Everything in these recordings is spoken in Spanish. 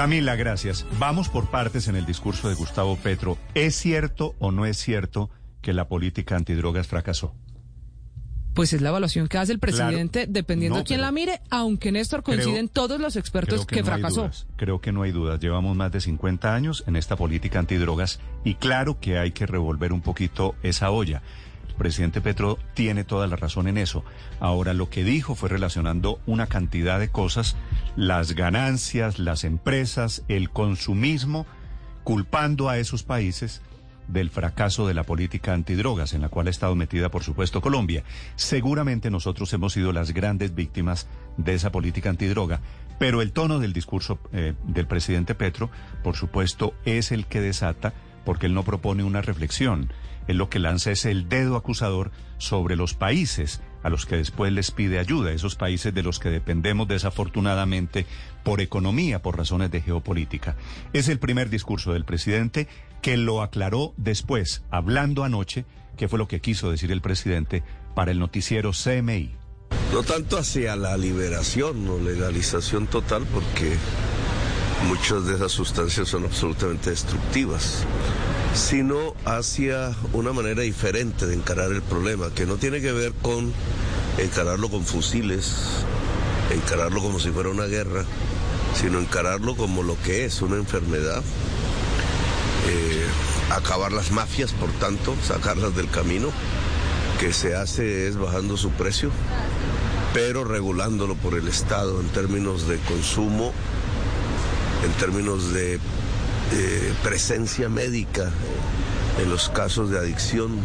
Camila, gracias. Vamos por partes en el discurso de Gustavo Petro. ¿Es cierto o no es cierto que la política antidrogas fracasó? Pues es la evaluación que hace el presidente, claro, dependiendo no, de quién la mire, aunque Néstor coinciden creo, todos los expertos que, que no fracasó. Creo que no hay dudas. Llevamos más de 50 años en esta política antidrogas y claro que hay que revolver un poquito esa olla. Presidente Petro tiene toda la razón en eso. Ahora, lo que dijo fue relacionando una cantidad de cosas, las ganancias, las empresas, el consumismo, culpando a esos países del fracaso de la política antidrogas, en la cual ha estado metida, por supuesto, Colombia. Seguramente nosotros hemos sido las grandes víctimas de esa política antidroga, pero el tono del discurso eh, del presidente Petro, por supuesto, es el que desata, porque él no propone una reflexión. Él lo que lanza es el dedo acusador sobre los países a los que después les pide ayuda, esos países de los que dependemos desafortunadamente por economía, por razones de geopolítica. Es el primer discurso del presidente que lo aclaró después, hablando anoche, qué fue lo que quiso decir el presidente para el noticiero CMI. No tanto hacia la liberación o legalización total, porque muchas de esas sustancias son absolutamente destructivas, sino hacia una manera diferente de encarar el problema, que no tiene que ver con encararlo con fusiles, encararlo como si fuera una guerra, sino encararlo como lo que es, una enfermedad. Eh, acabar las mafias, por tanto, sacarlas del camino, que se hace es bajando su precio, pero regulándolo por el Estado en términos de consumo, en términos de eh, presencia médica en los casos de adicción,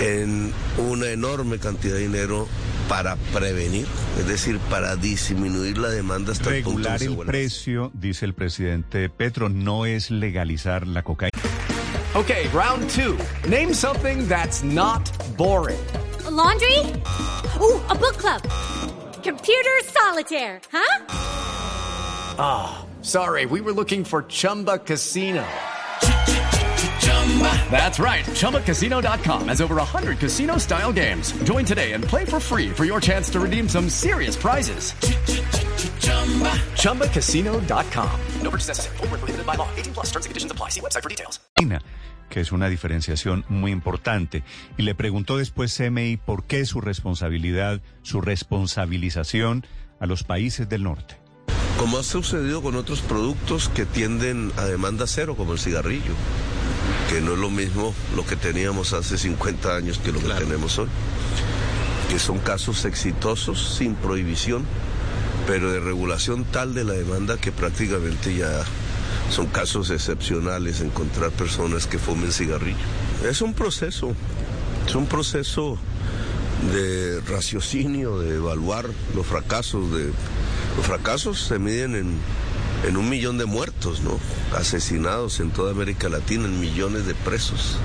en una enorme cantidad de dinero para prevenir, es decir, para disminuir la demanda hasta Regular el, el precio, dice el presidente Petro, no es legalizar la cocaína. Okay, round two. Name something that's not boring. A laundry? Ooh, a book club. Computer solitaire, huh? Ah, oh, sorry, we were looking for Chumba Casino. That's right. ChumbaCasino.com has over 100 casino style games. Join today and play for free for your chance to redeem some serious prizes. ChumbaCasino.com. No purchase necessary. Full prohibited by law. 18 plus terms and conditions apply. See website for details. Que es una diferenciación muy importante. Y le preguntó después CMI por qué su responsabilidad, su responsabilización a los países del norte. Como ha sucedido con otros productos que tienden a demanda cero, como el cigarrillo que no es lo mismo lo que teníamos hace 50 años que lo que tenemos hoy, que son casos exitosos sin prohibición, pero de regulación tal de la demanda que prácticamente ya son casos excepcionales encontrar personas que fumen cigarrillo. Es un proceso, es un proceso de raciocinio, de evaluar los fracasos, de los fracasos se miden en en un millón de muertos, ¿no? Asesinados en toda América Latina, en millones de presos.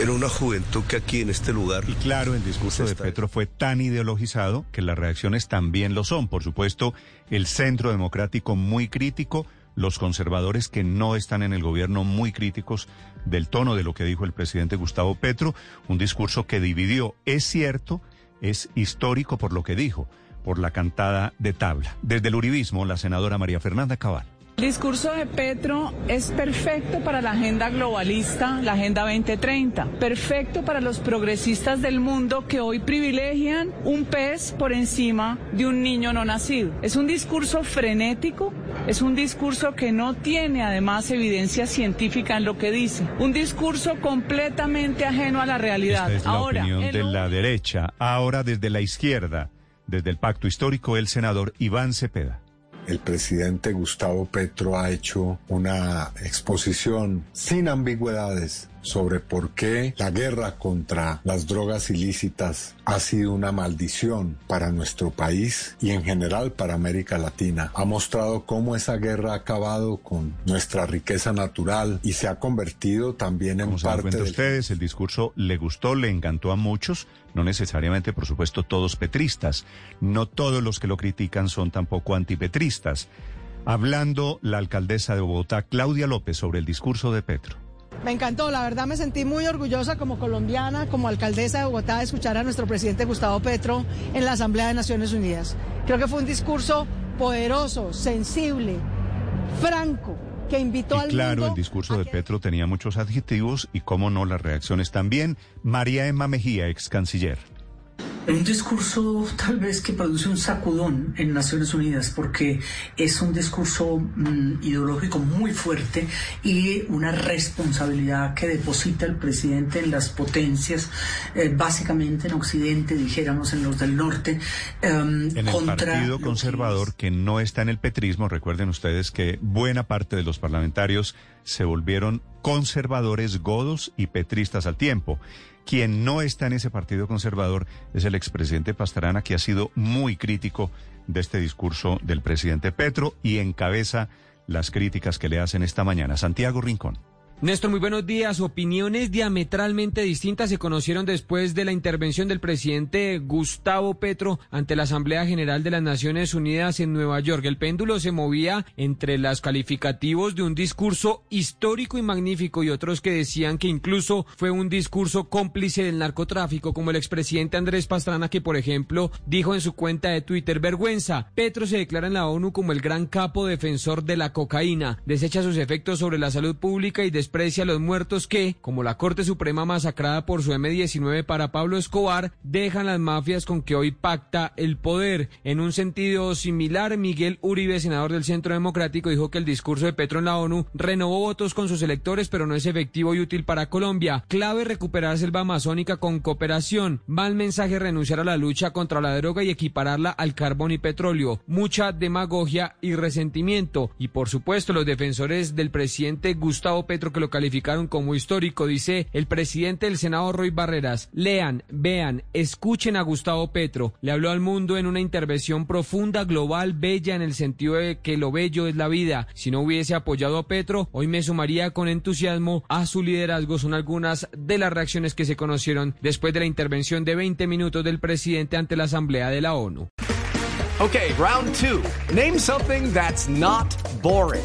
En una juventud que aquí en este lugar. Y claro, el discurso de Petro fue tan ideologizado que las reacciones también lo son. Por supuesto, el centro democrático muy crítico, los conservadores que no están en el gobierno muy críticos del tono de lo que dijo el presidente Gustavo Petro, un discurso que dividió. Es cierto, es histórico por lo que dijo por la cantada de tabla. Desde el Uribismo, la senadora María Fernanda Cabal. El discurso de Petro es perfecto para la agenda globalista, la Agenda 2030, perfecto para los progresistas del mundo que hoy privilegian un pez por encima de un niño no nacido. Es un discurso frenético, es un discurso que no tiene además evidencia científica en lo que dice, un discurso completamente ajeno a la realidad. Esta es la Ahora, opinión el- de la derecha, ahora desde la izquierda, desde el pacto histórico, el senador Iván Cepeda. El presidente Gustavo Petro ha hecho una exposición sin ambigüedades sobre por qué la guerra contra las drogas ilícitas ha sido una maldición para nuestro país y en general para América Latina. Ha mostrado cómo esa guerra ha acabado con nuestra riqueza natural y se ha convertido también en parte de ustedes, el discurso le gustó, le encantó a muchos, no necesariamente, por supuesto, todos petristas. No todos los que lo critican son tampoco antipetristas. Hablando la alcaldesa de Bogotá, Claudia López, sobre el discurso de Petro. Me encantó, la verdad me sentí muy orgullosa como colombiana, como alcaldesa de Bogotá, de escuchar a nuestro presidente Gustavo Petro en la Asamblea de Naciones Unidas. Creo que fue un discurso poderoso, sensible, franco, que invitó al Claro, el discurso de Petro tenía muchos adjetivos y, cómo no, las reacciones también. María Emma Mejía, ex canciller. Un discurso tal vez que produce un sacudón en Naciones Unidas porque es un discurso mm, ideológico muy fuerte y una responsabilidad que deposita el presidente en las potencias, eh, básicamente en Occidente, dijéramos en los del norte. Em, en el Partido Conservador que no está en el petrismo, recuerden ustedes que buena parte de los parlamentarios se volvieron conservadores, godos y petristas al tiempo. Quien no está en ese partido conservador es el expresidente Pastrana, que ha sido muy crítico de este discurso del presidente Petro y encabeza las críticas que le hacen esta mañana. Santiago Rincón. Néstor, muy buenos días. Opiniones diametralmente distintas se conocieron después de la intervención del presidente Gustavo Petro ante la Asamblea General de las Naciones Unidas en Nueva York. El péndulo se movía entre los calificativos de un discurso histórico y magnífico y otros que decían que incluso fue un discurso cómplice del narcotráfico, como el expresidente Andrés Pastrana, que por ejemplo dijo en su cuenta de Twitter, vergüenza, Petro se declara en la ONU como el gran capo defensor de la cocaína, desecha sus efectos sobre la salud pública y desprecia a los muertos que, como la Corte Suprema masacrada por su M-19 para Pablo Escobar, dejan las mafias con que hoy pacta el poder. En un sentido similar, Miguel Uribe, senador del Centro Democrático, dijo que el discurso de Petro en la ONU renovó votos con sus electores, pero no es efectivo y útil para Colombia. Clave recuperar selva amazónica con cooperación. Mal mensaje renunciar a la lucha contra la droga y equipararla al carbón y petróleo. Mucha demagogia y resentimiento. Y por supuesto, los defensores del presidente Gustavo Petro que lo calificaron como histórico, dice el presidente del Senado Roy Barreras. Lean, vean, escuchen a Gustavo Petro. Le habló al mundo en una intervención profunda, global, bella en el sentido de que lo bello es la vida. Si no hubiese apoyado a Petro, hoy me sumaría con entusiasmo a su liderazgo. Son algunas de las reacciones que se conocieron después de la intervención de 20 minutos del presidente ante la Asamblea de la ONU. Okay, round two. Name something that's not boring.